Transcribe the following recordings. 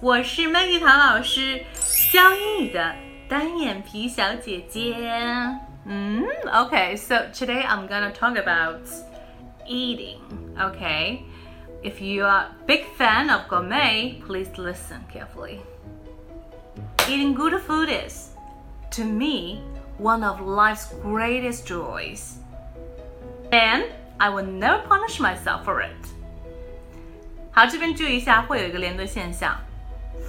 我是 Maggie 唐老师，教英语的单眼皮小姐姐。嗯，Okay, so today I'm gonna talk about eating. Okay, if you are a big fan of gourmet, please listen carefully. Eating good food is, to me, one of life's greatest joys. And I will never punish myself for it. 好，这边注意一下，会有一个连读现象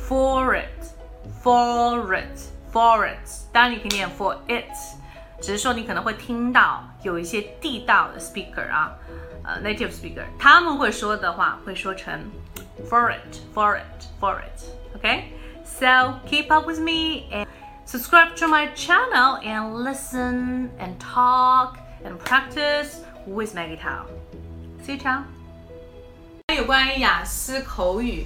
，for it，for it，for it。当然你可以念 for it，只是说你可能会听到有一些地道的 speaker 啊，呃，native speaker，他们会说的话会说成 for it，for it，for it。OK，so keep up with me and subscribe to my channel and listen and talk and practice with Maggie Tao. See you, ciao. 有关于雅思口语，